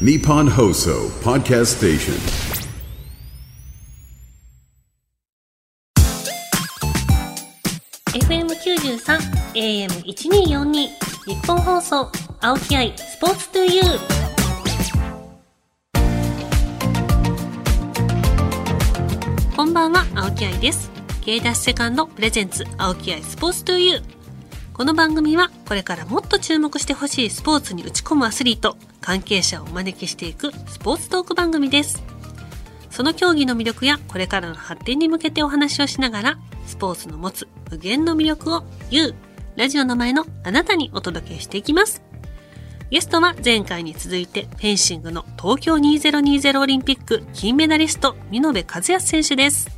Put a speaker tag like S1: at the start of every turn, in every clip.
S1: Nippon Hoso Podcast Station.
S2: 93 AM1242 日本放送青木愛スポーツトゥユー。こんばんは青木愛です。K ダッシュセカンドプレゼンツ青木愛スポーツトゥユー。この番組はこれからもっと注目してほしいスポーツに打ち込むアスリート関係者をお招きしていくスポーツトーク番組ですその競技の魅力やこれからの発展に向けてお話をしながらスポーツの持つ無限の魅力を You ラジオの前のあなたにお届けしていきます。ゲストは前回に続いてフェンシングの東京2020オリンピック金メダリスト、見延和康選手です。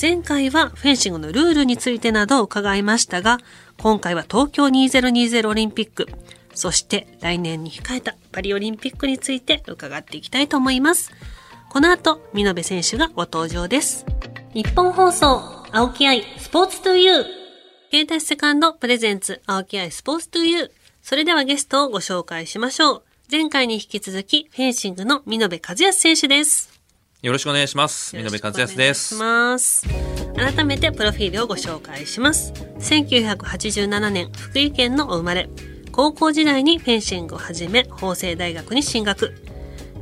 S2: 前回はフェンシングのルールについてなどを伺いましたが、今回は東京2020オリンピック、そして来年に控えたパリオリンピックについて伺っていきたいと思います。この後、見延選手がご登場です。日本放送、青木愛、スポーツトゥユー。携帯セカンドプレゼンツ青木愛スポーツトゥユー。それではゲストをご紹介しましょう。前回に引き続き、フェンシングの見延和康選手です。
S3: よろしくお願いします。見延和康です。
S2: ます。改めてプロフィールをご紹介します。1987年、福井県のお生まれ。高校時代にフェンシングを始め、法政大学に進学。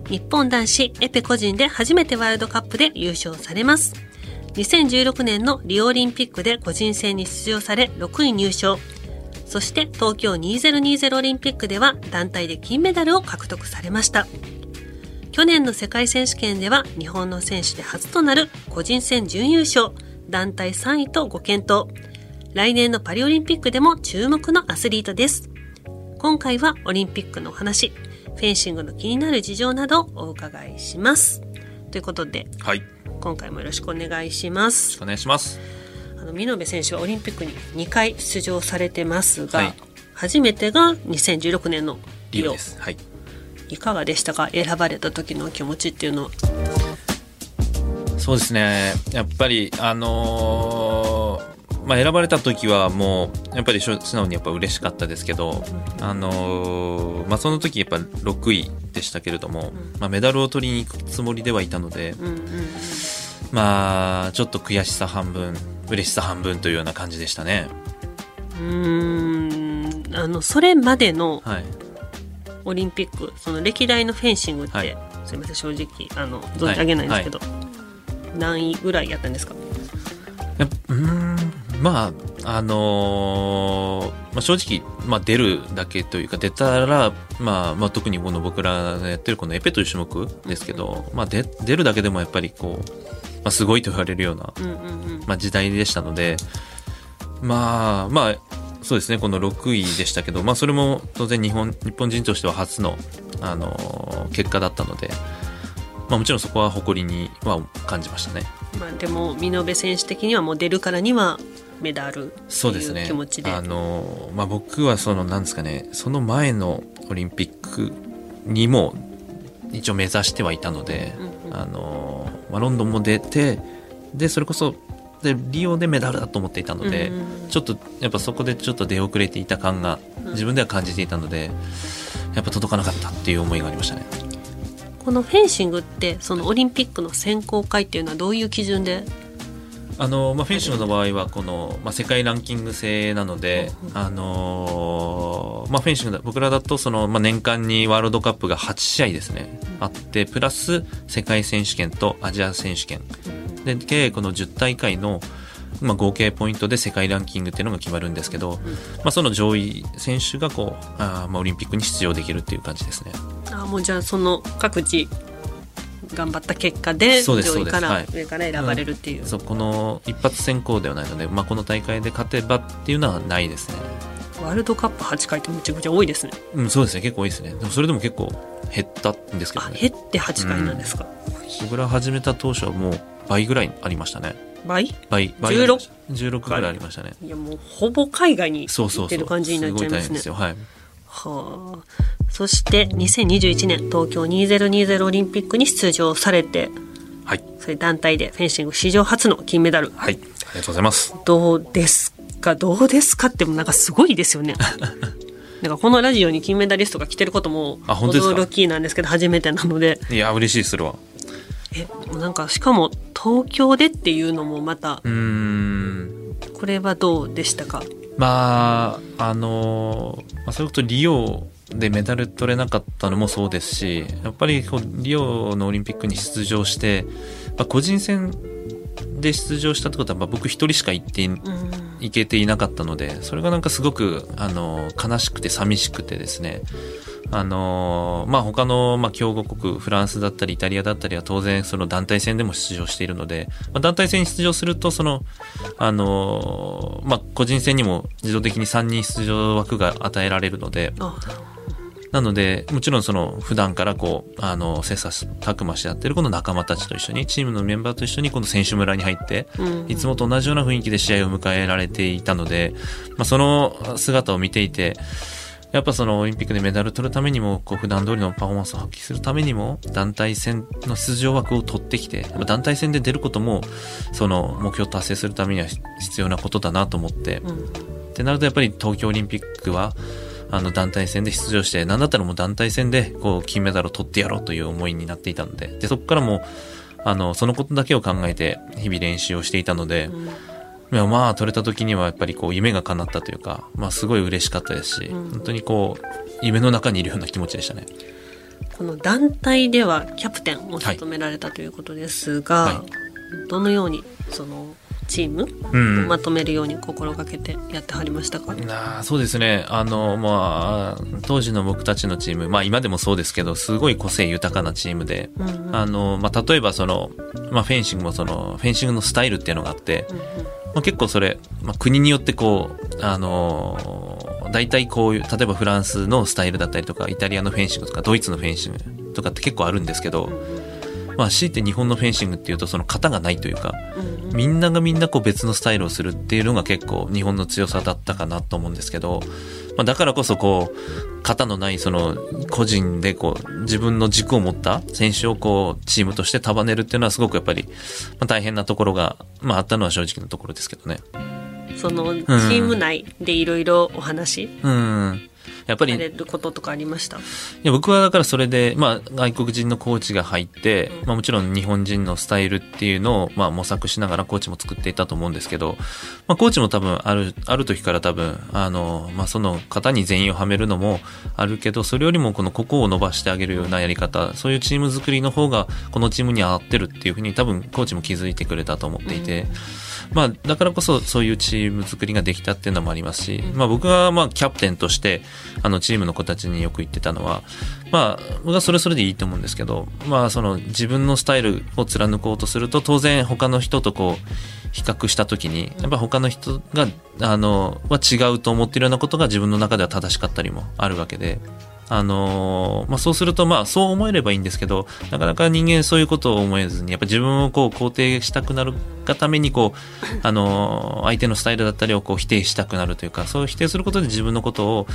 S2: 日本男子エペ個人で初めてワールドカップで優勝されます。2016年のリオオリンピックで個人戦に出場され6位入賞。そして東京2020オリンピックでは団体で金メダルを獲得されました。去年の世界選手権では日本の選手で初となる個人戦準優勝、団体3位とご検討。来年のパリオリンピックでも注目のアスリートです。今回はオリンピックのお話、フェンシングの気になる事情などをお伺いします。ということで、
S3: はい。
S2: 今回もよろしくお願いします。
S3: お願いします。
S2: あの見延選手はオリンピックに2回出場されてますが、はい、初めてが2016年のリオです。はい。いかがでしたか？選ばれた時の気持ちっていうのは。
S3: そうですね。やっぱりあのーまあ、選ばれた時はもうやっぱり素直にやっぱ嬉しかったですけど、あのー、まあ、その時やっぱ6位でしたけれども、まあ、メダルを取りに行くつもりではいたので、まあちょっと悔しさ半分嬉しさ半分というような感じでしたね。
S2: うんあのそれまでのオリンピック、その歴代のフェンシングって、はい、すみません正直あの存じ上げないんですけど、はい。はい、何位ぐらいやったんですか？
S3: やうんまあ、あのー、まあ、正直、まあ、出るだけというか、出たら、まあ、まあ、特にこの僕らがやってるこのエペという種目ですけど、まあ、出、出るだけでもやっぱりこう、まあ、すごいと言われるような、まあ、時代でしたので、まあ、まあ、そうですね、この6位でしたけど、まあ、それも当然日本、日本人としては初の、あのー、結果だったので、まあ、もちろんそこは誇りには感じましたね。
S2: まあ、でも、見延選手的にはもう出るからには、メダルっていう気持ちで。
S3: でね、あのまあ、僕はそのなんですかねその前のオリンピックにも一応目指してはいたので、うんうん、あのまあ、ロンドンも出てでそれこそでリオでメダルだと思っていたので、うんうん、ちょっとやっぱそこでちょっと出遅れていた感が自分では感じていたので、やっぱ届かなかったっていう思いがありましたね。
S2: このフェンシングってそのオリンピックの選考会っていうのはどういう基準で？
S3: あのまあ、フェンシングの場合はこの、まあ、世界ランキング制なので、あのまあ、フェンシング僕らだとその、まあ、年間にワールドカップが8試合ですね、あってプラス世界選手権とアジア選手権で計この10大会の、まあ、合計ポイントで世界ランキングっていうのが決まるんですけど、まあ、その上位選手がこうあ、まあ、オリンピックに出場できるっていう感じですね。
S2: あもうじゃあその各地頑張った結果で上位から上から選ばれるっていう。はい、
S3: そうこの一発選考ではないので、まあ、この大会で勝てばっていうのはないですね。
S2: ワールドカップ8回ってめちゃくちゃ多いですね。
S3: うんそうですね。結構多いですね。でもそれでも結構減ったんですけど、ね、
S2: 減って8回なんですか、
S3: うん、僕ら始めた当初はもう倍ぐらいありましたね。
S2: 倍？
S3: 倍倍 16? 16ぐらいありましたね。
S2: いやもうほぼ海外に行ってる感じになっちゃいますね。
S3: そうそうそうすごい大変ですよ。はい。
S2: はあ。そして2021年東京2020オリンピックに出場されて、
S3: はい、
S2: それ団体でフェンシング史上初の金メダル。
S3: はい、ありがとうございます。
S2: どうですか？どうですかってもなんかすごいですよね。なんかこのラジオに金メダリストが来てることも驚きなんですけど初めてなので。
S3: いや嬉しいするわ
S2: えなんかしかも東京でっていうのもまた
S3: うーん。
S2: これはどうでしたか？
S3: まああのまあそれこそリオでメダル取れなかったのもそうですしやっぱりこうリオのオリンピックに出場して、まあ、個人戦で出場したってことは、まあ、僕一人しか行ってけていなかったのでそれがなんかすごくあの悲しくて寂しくてですねあのまあ他の、まあ、強豪国フランスだったりイタリアだったりは当然その団体戦でも出場しているので、まあ、団体戦に出場するとそのあのまあ個人戦にも自動的に3人出場枠が与えられるので
S2: あ
S3: なので、もちろんその普段からこう、あの、切磋琢磨し合ってるこの仲間たちと一緒に、チームのメンバーと一緒にこの選手村に入って、
S2: うん。
S3: いつもと同じような雰囲気で試合を迎えられていたので、まあ、その姿を見ていて、やっぱそのオリンピックでメダル取るためにも、こう普段通りのパフォーマンスを発揮するためにも、団体戦の出場枠を取ってきて、やっぱ団体戦で出ることも、その目標を達成するためには必要なことだなと思って、
S2: うん。
S3: ってなるとやっぱり東京オリンピックはあの団体戦で出場して何だったらもう団体戦でこう金メダルを取ってやろうという思いになっていたので。でそこからもうあのそのことだけを考えて日々練習をしていたので、いやまあ取れた時にはやっぱりこう夢が叶ったというか、まあ、すごい嬉しかったですし、
S2: うん。
S3: 本当にこう夢の中にいるような気持ちでしたね。
S2: この団体ではキャプテンを務められたということですが、
S3: は
S2: どのようにそのチーム
S3: うん。
S2: をまとめるように心がけてやってはりましたか、
S3: なあそうですね。あの、まあ、当時の僕たちのチーム、まあ今でもそうですけど、すごい個性豊かなチームで、
S2: うんうん。
S3: あの、まあ例えばその、まあフェンシングもその、フェンシングのスタイルっていうのがあって、
S2: うんうん
S3: まあ、結構それ、まあ、国によってこう、あのー大体こういう、例えばフランスのスタイルだったりとか、イタリアのフェンシングとか、ドイツのフェンシングとかって結構あるんですけど、まあ強いて日本のフェンシングっていうとその型がないというか、みんながみんなこう別のスタイルをするっていうのが結構日本の強さだったかなと思うんですけど、まあ、だからこそこう、型のないその個人でこう自分の軸を持った選手をこうチームとして束ねるっていうのはすごくやっぱり、まあ、大変なところが、まああったのは正直なところですけどね。
S2: そのチーム内でいろいろお話？
S3: うん。やっぱり
S2: ることとかありました？
S3: いや僕はだからそれで、まあ、外国人のコーチが入って、まあ、もちろん日本人のスタイルっていうのを、まあ、模索しながらコーチも作っていたと思うんですけど、まあ、コーチも多分ある、ある時から多分、あの、まあ、その方に全員をはめるのもあるけど、それよりもこのここを伸ばしてあげるようなやり方、そういうチーム作りの方がこのチームに合ってるっていうふうに多分コーチも気づいてくれたと思っていて、まあ、だからこそそういうチーム作りができたっていうのもありますし、まあ僕はまあキャプテンとして、あのチームの子たちによく言ってたのは、まあ僕はそれそれでいいと思うんですけど、まあその自分のスタイルを貫こうとすると当然他の人とこう、比較した時に、やっぱ他の人が、あの、は違うと思っているようなことが自分の中では正しかったりもあるわけで、あのまあ、そうすると、まあ、そう思えればいいんですけど、なかなか人間そういうことを思えずに、やっぱ自分をこう肯定したくなるがために、こう、あの相手のスタイルだったりをこう否定したくなるというか、そう否定することで自分のことを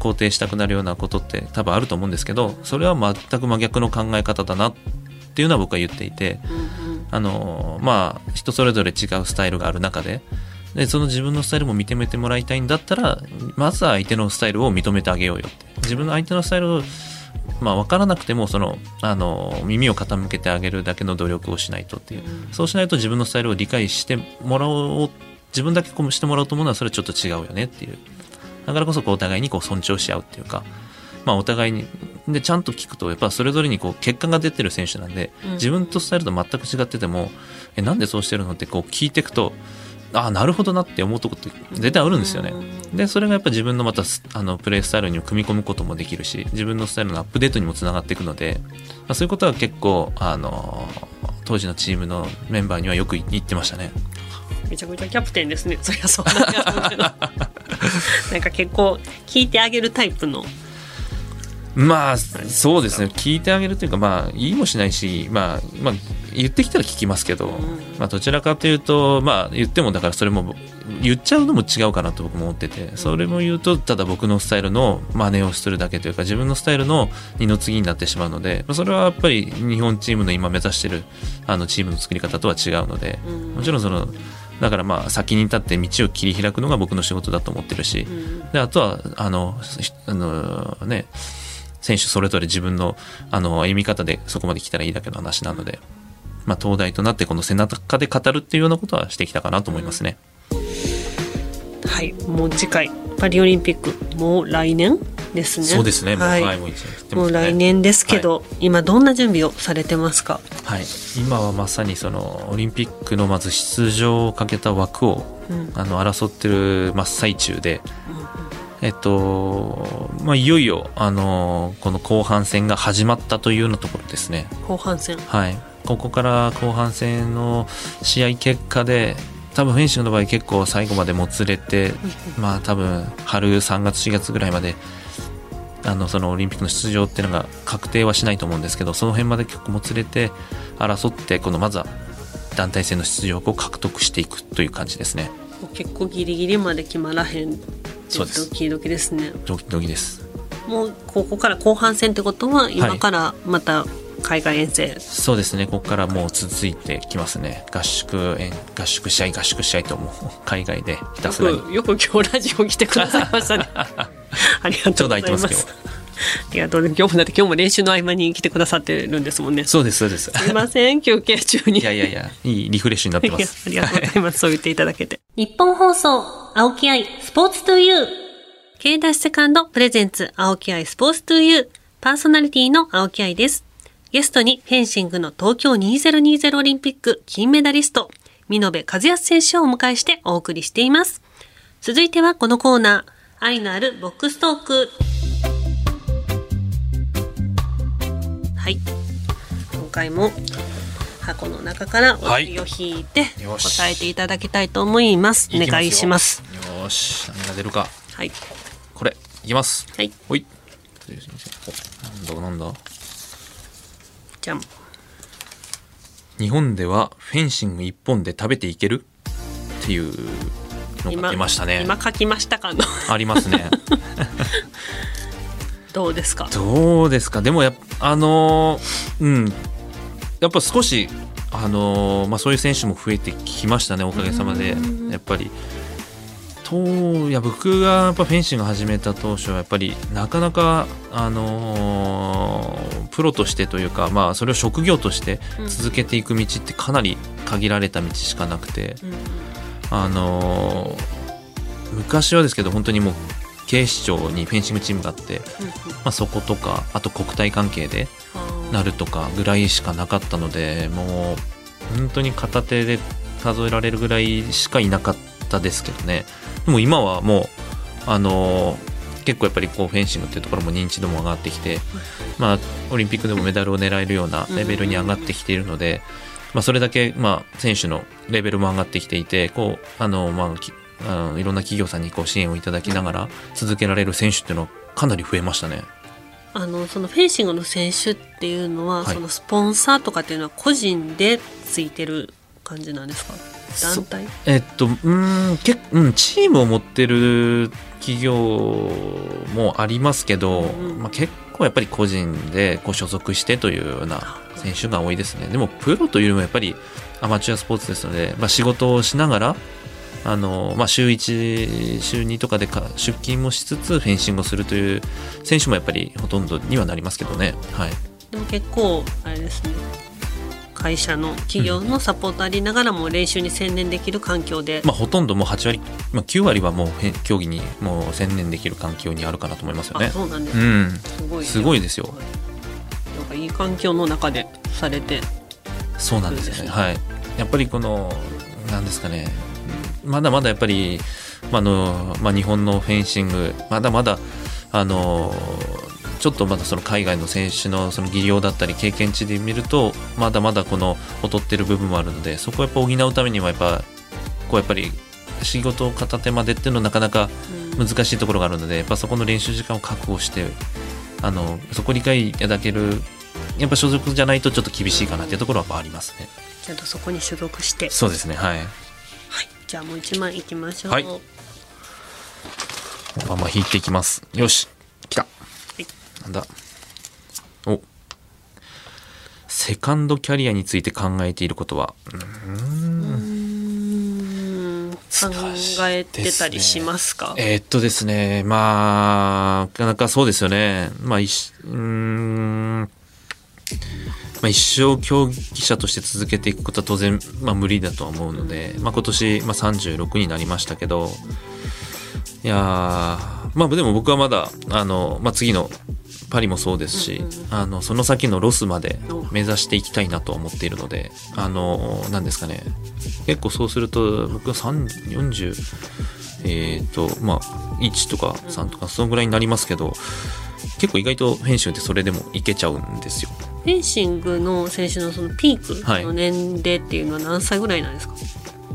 S3: 肯定したくなるようなことって多分あると思うんですけど、それは全く真逆の考え方だなっていうのは僕は言っていて、あのまあ、人それぞれ違うスタイルがある中で、で、その自分のスタイルも認めてもらいたいんだったら、まずは相手のスタイルを認めてあげようよって。自分の相手のスタイルを、まあ、分からなくても、その、あの、耳を傾けてあげるだけの努力をしないとっていう。そうしないと自分のスタイルを理解してもらおう、自分だけこうしてもらおうと思うのは、それはちょっと違うよねっていう。だからこそ、こう、お互いにこう、尊重し合うっていうか、まあ、お互いに、で、ちゃんと聞くと、やっぱそれぞれにこう、結果が出てる選手なんで、
S2: うん
S3: 自分とスタイルと全く違ってても、え、なんでそうしてるのってこう、聞いていくと、ああ、なるほどなって思うとこって絶対あるんですよね。で、それがやっぱ自分のまた、あの、プレイスタイルに組み込むこともできるし、自分のスタイルのアップデートにもつながっていくので、まあ、そういうことは結構、あの、当時のチームのメンバーにはよく言ってましたね。
S2: めちゃくちゃキャプテンですねそりゃそうなんやろうけどなんか結構聞いてあげるタイプの
S3: まあ、そうですね。聞いてあげるというか、まあ、言いもしないし、まあ、まあ、言ってきたら聞きますけど、まあ、どちらかというと、まあ、言っても、だからそれも、言っちゃうのも違うかなと僕も思ってて、それも言うと、ただ僕のスタイルの真似をするだけというか、自分のスタイルの二の次になってしまうので、まあそれはやっぱり日本チームの今目指してる、あの、チームの作り方とは違うので、もちろんその、だからまあ先に立って道を切り開くのが僕の仕事だと思ってるし、であとはあのしあのね選手それぞれ自分のあの歩み方でそこまで来たらいいだけの話なので、まあ、東大となってこの背中で語るっていうようなことはしてきたかなと思いますね。
S2: はい。もう次回パリオリンピック。もう来年ですね。
S3: そうですね、もう
S2: はい。
S3: はいもう一年切って
S2: もう来年ですけど、今どんな準備をされてますか？
S3: はい、今はまさにそのオリンピックのまず出場をかけた枠を、
S2: うん。
S3: あの争ってる真っ最中で、えっとまあ、いよいよあのこの後半戦が始まったというようなところですね。
S2: 後半戦。
S3: はい、ここから後半戦の試合結果で多分フェンシングの場合結構最後までもつれて、まあ多分春3月4月ぐらいまであのそのオリンピックの出場っていうのが確定はしないと思うんですけどその辺まで結構もつれて争ってこのまずは団体戦の出場を獲得していくという感じですね
S2: 結構ギリギリまで決まらへん
S3: そうです
S2: ドキドキですね。
S3: ドキドキです。
S2: もうここから後半戦ってことは今からまた海外遠征、
S3: そうですね。ここからもう続いてきますね。合宿え合宿試合合宿試合ともう。海外でひたすらに。
S2: よくよく今日ラジオ来てくださいましたね。ありがとうございます。
S3: ちょうど空いてます
S2: ありがとう今日もだって今日も練習の合間に来てくださってるんですもんねす
S3: そうですそうです
S2: いません休憩中に
S3: いやいやいや、いいリフレッシュになってま
S2: いや
S3: す。
S2: ありがとうございます。そう言っていただけて。日本放送、青木愛、スポーツトゥユー。K ダッシュセカンドプレゼンツ、青木愛、スポーツトゥユー。パーソナリティの青木愛です。ゲストにフェンシングの東京2020オリンピック金メダリスト、見延和康選手をお迎えしてお送りしています。続いてはこのコーナー、愛のあるボックストーク。はい。今回も箱の中からお
S3: はい
S2: 題を引いて答えていただきたいと思います。お願いします。
S3: よーし、何が出るか。
S2: はい。
S3: これ、いきます。
S2: はい。
S3: ほい。おなんだ？なんだ？
S2: じゃん。
S3: 日本ではフェンシング一本で食べていける？っていうのが出ましたね。
S2: 今書きましたかの。
S3: ありますね。
S2: どうですか？
S3: どうですか？でもやっぱあのーうん。やっぱ少しあのーまあそういう選手も増えてきましたねおかげさまで。やっぱり。といや僕がやっぱフェンシング始めた当初はやっぱりなかなかあのープロとしてというかまあそれを職業として続けていく道ってかなり限られた道しかなくて、
S2: うん。
S3: あのー昔はですけど本当にもう警視庁にフェンシングチームがあって、まあ、そことかあと国体関係でなるとかぐらいしかなかったのでもう本当に片手で数えられるぐらいしかいなかったですけどね。でも今はもうあのー結構やっぱりこうフェンシングっていうところも認知度も上がってきて、まあ、オリンピックでもメダルを狙えるようなレベルに上がってきているので、まあ、それだけ、まあ、選手のレベルも上がってきていてこうあの、まあきあのいろんな企業さんにこう支援をいただきながら続けられる選手っていうのはかなり増えましたね。
S2: あのそのフェンシングの選手っていうのは、
S3: はい
S2: そのスポンサーとかっていうのは個人でついてる感じなんですか？団体？
S3: えっと、うーん、けうん、チームを持ってる企業もありますけど、
S2: うん
S3: まあ、結構やっぱり個人でこう所属してというような選手が多いですね。でも、プロというよりもやっぱりアマチュアスポーツですので、まあ、仕事をしながら、あの、まあ、週1、週2とかでか出勤もしつつフェンシングをするという選手もやっぱりほとんどにはなりますけどね。はい。
S2: でも結構あれですね会社の企業のサポートありながらも練習に専念できる環境で、
S3: まあ、ほとんどもう8割、まあ、9割はもうへ競技にもう専念できる環境にあるかなと思いますよね。
S2: あそうなんです、
S3: うん。
S2: すごい
S3: すごいですよ
S2: はいなんかいい環境の中でされて
S3: そうなんですよねはい。やっぱりこの、なんですかね、まだまだやっぱり、まああの、まあ、日本のフェンシング、まだまだ、あの、ちょっとまだその海外の選手のその技量だったり経験値で見ると、まだまだこの劣ってる部分もあるので、そこをやっぱ補うためにはやっぱ、こうやっぱり仕事を片手までっていうのはなかなか難しいところがあるので、やっぱそこの練習時間を確保して、あの、そこを理解いただける、やっぱ所属じゃないとちょっと厳しいかなっていうところはやっぱありますね。
S2: ちゃんとそこに所属して
S3: そうですね、はい。
S2: はいじゃあもう一枚いきましょう
S3: はいまあまあ引いていきます。よし、来た。
S2: い
S3: なんだ？お。セカンドキャリアについて考えていることは、うーん
S2: えてたりしますか？
S3: えーっとですね、まあ、なかなかそうですよね。まあ、いしうーん、まあ、一生競技者として続けていくことは当然、まあ、無理だとは思うので、まあ、今年、まあ、36になりましたけど、いやーまあ、でも僕はまだ、あの、まあ、次のパリもそうですし、あの、その先のロスまで目指していきたいなとは思っているので、あの、なんですかね、結構そうすると、僕は3 40、えっ、と、まあ、1とか3とか、そのぐらいになりますけど、結構意外とフェンシングってそれでもいけちゃうんですよ。
S2: フェンシングの選手のそのピークの年齢っていうのは何歳ぐらいなんですか、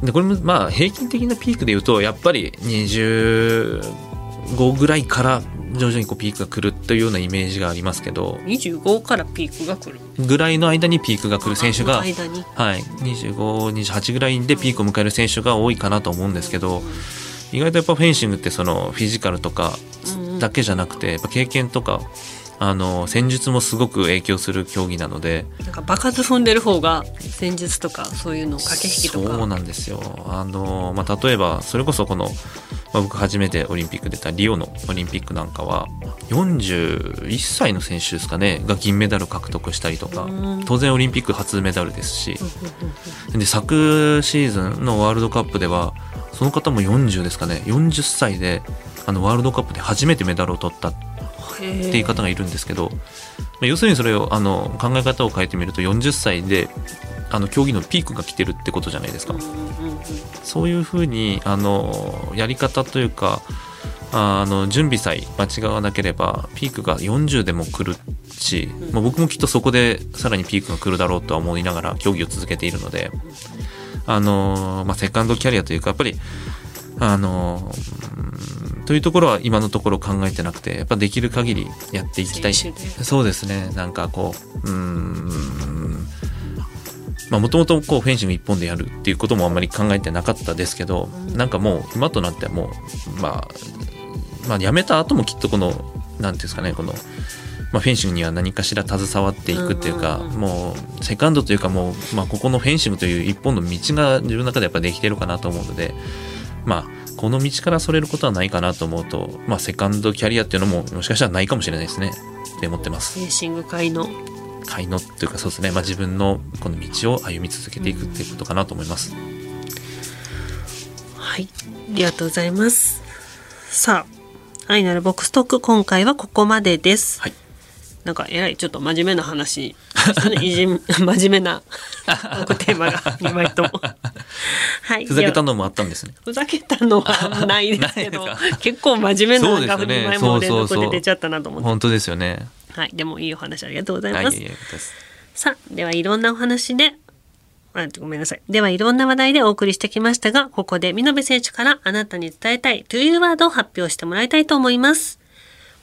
S3: で、これもまあ、平均的なピークで言うと、やっぱり25ぐらいから徐々にこうピークが来るというようなイメージがありますけど、
S2: 25からピークが来る。
S3: ぐらいの間にピークが来る選手が、
S2: 間に。
S3: はい、25、28ぐらいでピークを迎える選手が多いかなと思うんですけど、意外とやっぱフェンシングってそのフィジカルとかだけじゃなくて、やっぱ経験とか、あの、戦術もすごく影響する競技なので、
S2: なんか場数踏んでる方が戦術とかそういうの駆け引きとか。
S3: そうなんですよ。あの、まあ、例えば、それこそこの、まあ、僕初めてオリンピック出たリオのオリンピックなんかは、41歳の選手ですかね、が銀メダル獲得したりとか。
S2: うん、
S3: 当然オリンピック初メダルですし、で、昨シーズンのワールドカップでは、その方も40ですかね、40歳で、あの、ワールドカップで初めてメダルを取った
S2: って
S3: いう方がいるんですけど、まあ要するにそれをあの考え方を変えてみると40歳であの競技のピークが来てるってことじゃないですか、そういうふうにあのやり方というかあの準備さえ間違わなければピークが40でも来るし、まあ、僕もきっとそこでさらにピークが来るだろうとは思いながら競技を続けているのであの、まあ、セカンドキャリアというかやっぱりあのうんというところは今のところ考えてなくてやっぱできる限りやっていきたい。そうですね。なんかこううーん。まあもともとこうフェンシング一本でやるっていうこともあんまり考えてなかったですけど、なんかもう今となってはもうまあまあ辞めた後もきっとこのなんていうんですかねこのまあ、フェンシングには何かしら携わっていくっていうか、もうセカンドというかもう、まあ、ここのフェンシングという一本の道が自分の中でやっぱできてるかなと思うのでまあこの道からそれることはないかなと思うと、まあ、セカンドキャリアっていうのももしかしたらないかもしれないですね。って思ってます。
S2: フェンシング界の。
S3: 才能っていうかそうですね、まあ、自分のこの道を歩み続けていくっていうことかなと思います、
S2: はい。ありがとうございます。さあ愛なるボックストーク今回はここまでです、
S3: はい
S2: なんかえらいちょっと真面目な話。いじん 真面目なテーマが2枚ともはい
S3: ふざけた
S2: の
S3: のもあったんですね。
S2: ふざけたのはないですけど結構真面目なのが
S3: そうですよね
S2: 2枚も連
S3: そうそうそう
S2: 続で出ちゃったなと思って。
S3: 本当ですよね。
S2: はいでもいいお話ありがとうございます、
S3: はい
S2: さあ、では、いろんなお話で、あごめんなさい。では、いろんな話題でお送りしてきましたが、ここで、見延選手からあなたに伝えたい To You ワードを発表してもらいたいと思います。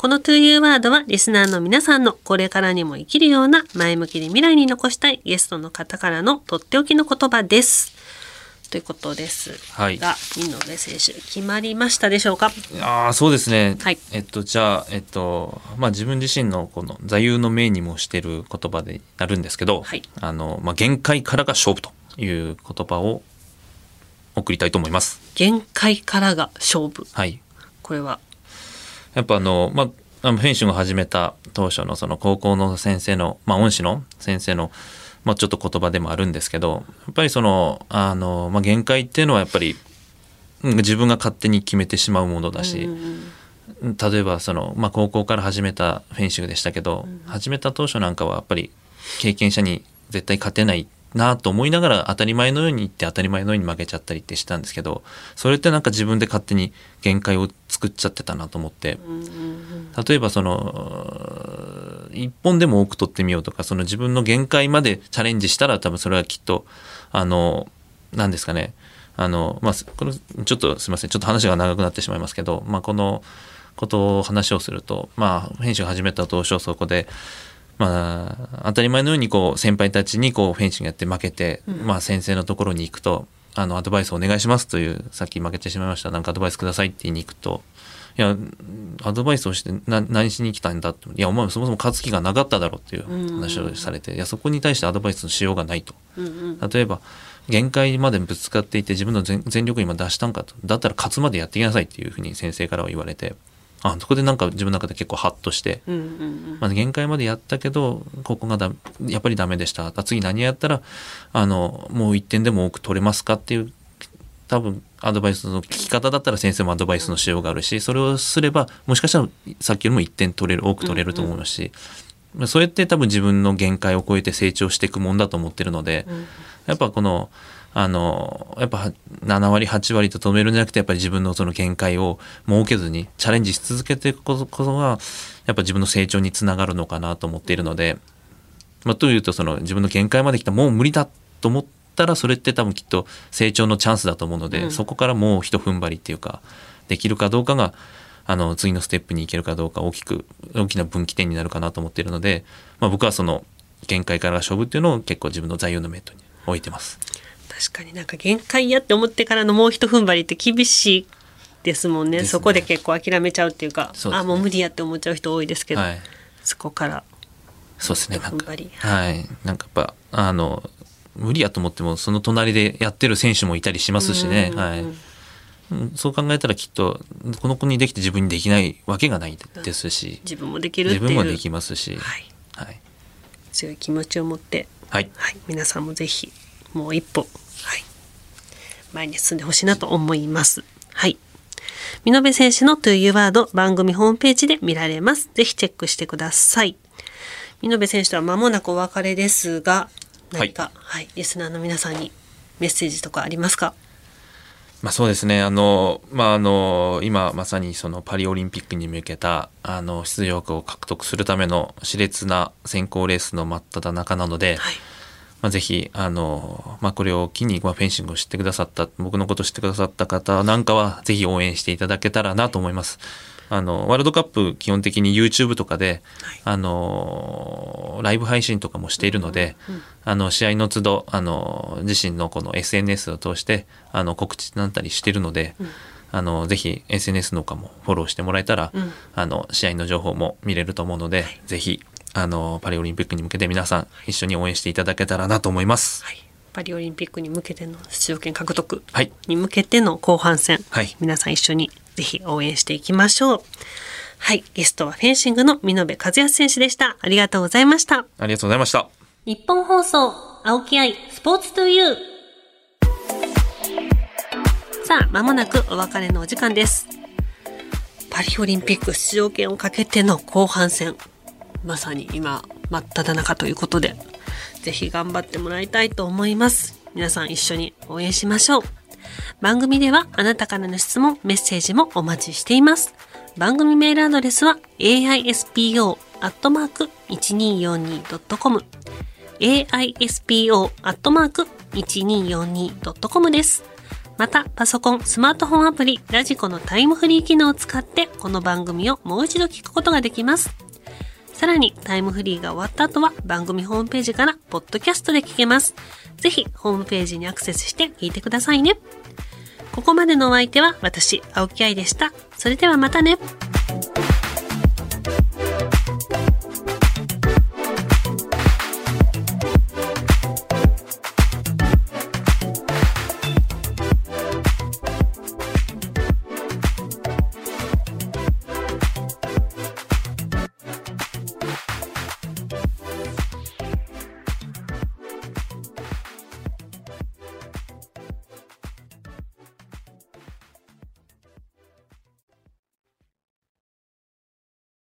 S2: この To You ワードは、リスナーの皆さんのこれからにも生きるような前向きで未来に残したいゲストの方からのとっておきの言葉です。ということです。
S3: はい。
S2: が、見延選手、決まりましたでしょうか？
S3: ああそうですね、
S2: はい。
S3: えっとじゃあえっとまあ自分自身のこの座右の銘にもしてる言葉でなるんですけど、
S2: はい。
S3: あのまあ限界からが勝負という言葉を送りたいと思います。
S2: 限界からが勝負。
S3: はい。
S2: これは、
S3: やっぱあのまあフェンシングを始めた当初のその高校の先生のまあ恩師の先生のまあちょっと言葉でもあるんですけどやっぱりそのあのまあ限界っていうのはやっぱりうん自分が勝手に決めてしまうものだし、例えばその、まあ、高校から始めたフェンシングでしたけど、始めた当初なんかはやっぱり経験者に絶対勝てないなと思いながら当たり前のように言って当たり前のように負けちゃったりってしたんですけどそれってなんか自分で勝手に限界を作っちゃってたなと思って。例えばその一本でも多く取ってみようとかその自分の限界までチャレンジしたら多分それはきっとあの何ですかね。あのまあこれちょっとすみません。ちょっと話が長くなってしまいますけど、まあ、このことを話をするとまあ編集始めた当初そこでまあ当たり前のようにこう先輩たちにこうフェンシングやって負けて、まあ先生のところに行くとあのアドバイスお願いしますというさっき負けてしまいました。なんかアドバイスくださいって言いに行くといやアドバイスをしてな何しに来たんだっていやお前そもそも勝つ気がなかっただろうっていう話をされていやそこに対してアドバイスのしようがないと。例えば限界までぶつかっていて自分の全全力今出したんかと。だったら勝つまでやってきなさいっていうふうに先生からは言われて、あ、そこでなんか自分の中で結構ハッとして、
S2: うんうん
S3: まあ、限界までやったけど、ここがだやっぱりダメでした。次何やったら、あの、もう1点でも多く取れますかっていう、多分アドバイスの聞き方だったら先生もアドバイスのしようがあるし、それをすれば、もしかしたらさっきよりも1点取れる、多く取れると思いますし、まあそうやって多分自分の限界を超えて成長していくもんだと思ってるので、やっぱこの、あの、やっぱ7割、8割と止めるんじゃなくて、やっぱり自分のその限界を設けずにチャレンジし続けていくことこそが、やっぱ自分の成長につながるのかなと思っているので、まあ、というとその自分の限界まで来たもう無理だと思ったらそれって多分きっと成長のチャンスだと思うので、
S2: うん
S3: そこからもう一踏ん張りっていうかできるかどうかがあの次のステップに行けるかどうか大きく大きな分岐点になるかなと思っているので、まあ、僕はその限界から勝負っていうのを結構自分の座右の銘とに置いてます。
S2: 確かになんか限界やって思ってからのもう一踏ん張りって厳しいですもんね。
S3: ね。
S2: そこで結構諦めちゃうっていうか
S3: ね。
S2: あもう無理やって思っちゃう人多いですけど、
S3: はい。
S2: そこから。
S3: そうですね。
S2: 踏ん張り。
S3: はい。なんかやっぱあの無理やと思ってもその隣でやってる選手もいたりしますしね、
S2: うん
S3: はい、うんそう考えたらきっとこの子にできて自分にできないわけがないですし、
S2: 自分もできる
S3: 自分もできますし、
S2: はい、
S3: はい、
S2: 強い気持ちを持って、
S3: はい、
S2: はい、皆さんもぜひもう一歩、はい、前に進んでほしいなと思います。はい。見延選手の To You Word 番組ホームページで見られます。ぜひチェックしてください。見延選手とは間もなくお別れですが、何か、はい、リスナーの皆さんにメッセージとかありますか？
S3: まあそうですねあのまああの今まさにそのパリオリンピックに向けたあの出場枠を獲得するための熾烈な選考レースの真っ只中なので、
S2: はい。
S3: まあ、ぜひ、あの、まあ、これを機に、まあ、フェンシングを知ってくださった、僕のことを知ってくださった方なんかは、ぜひ応援していただけたらなと思います。あの、ワールドカップ、基本的に YouTube とかで、
S2: はい。
S3: あの、ライブ配信とかもしているので、あの、試合の都度、あの、自身のこの SNS を通して、あの、告知なんたりしているので、あの、ぜひ SNS のかもフォローしてもらえたら、
S2: うん。
S3: あの、試合の情報も見れると思うので、ぜひ、あの、パリオリンピックに向けて皆さん一緒に応援していただけたらなと思います。
S2: はい。パリオリンピックに向けての出場権獲得
S3: はい。
S2: に向けての後半戦、
S3: はい
S2: 皆さん一緒にぜひ応援していきましょう。はい。ゲストはフェンシングの見延和康選手でした。ありがとうございました。
S3: ありがとうございました。
S2: 日本放送、青木愛、スポーツトゥユー。さあ、まもなくお別れのお時間です。パリオリンピック出場権をかけての後半戦。まさに今、真っ只中ということで、ぜひ頑張ってもらいたいと思います。皆さん一緒に応援しましょう。番組ではあなたからの質問、メッセージもお待ちしています。番組メールアドレスは aispo.1242.com aispo.1242.com です。また、パソコン、スマートフォンアプリ、ラジコのタイムフリー機能を使って、この番組をもう一度聞くことができます。さらに、タイムフリーが終わった後は、番組ホームページから、ポッドキャストで聞けます。ぜひ、ホームページにアクセスして聞いてくださいね。ここまでのお相手は、私、青木愛でした。それではまたね。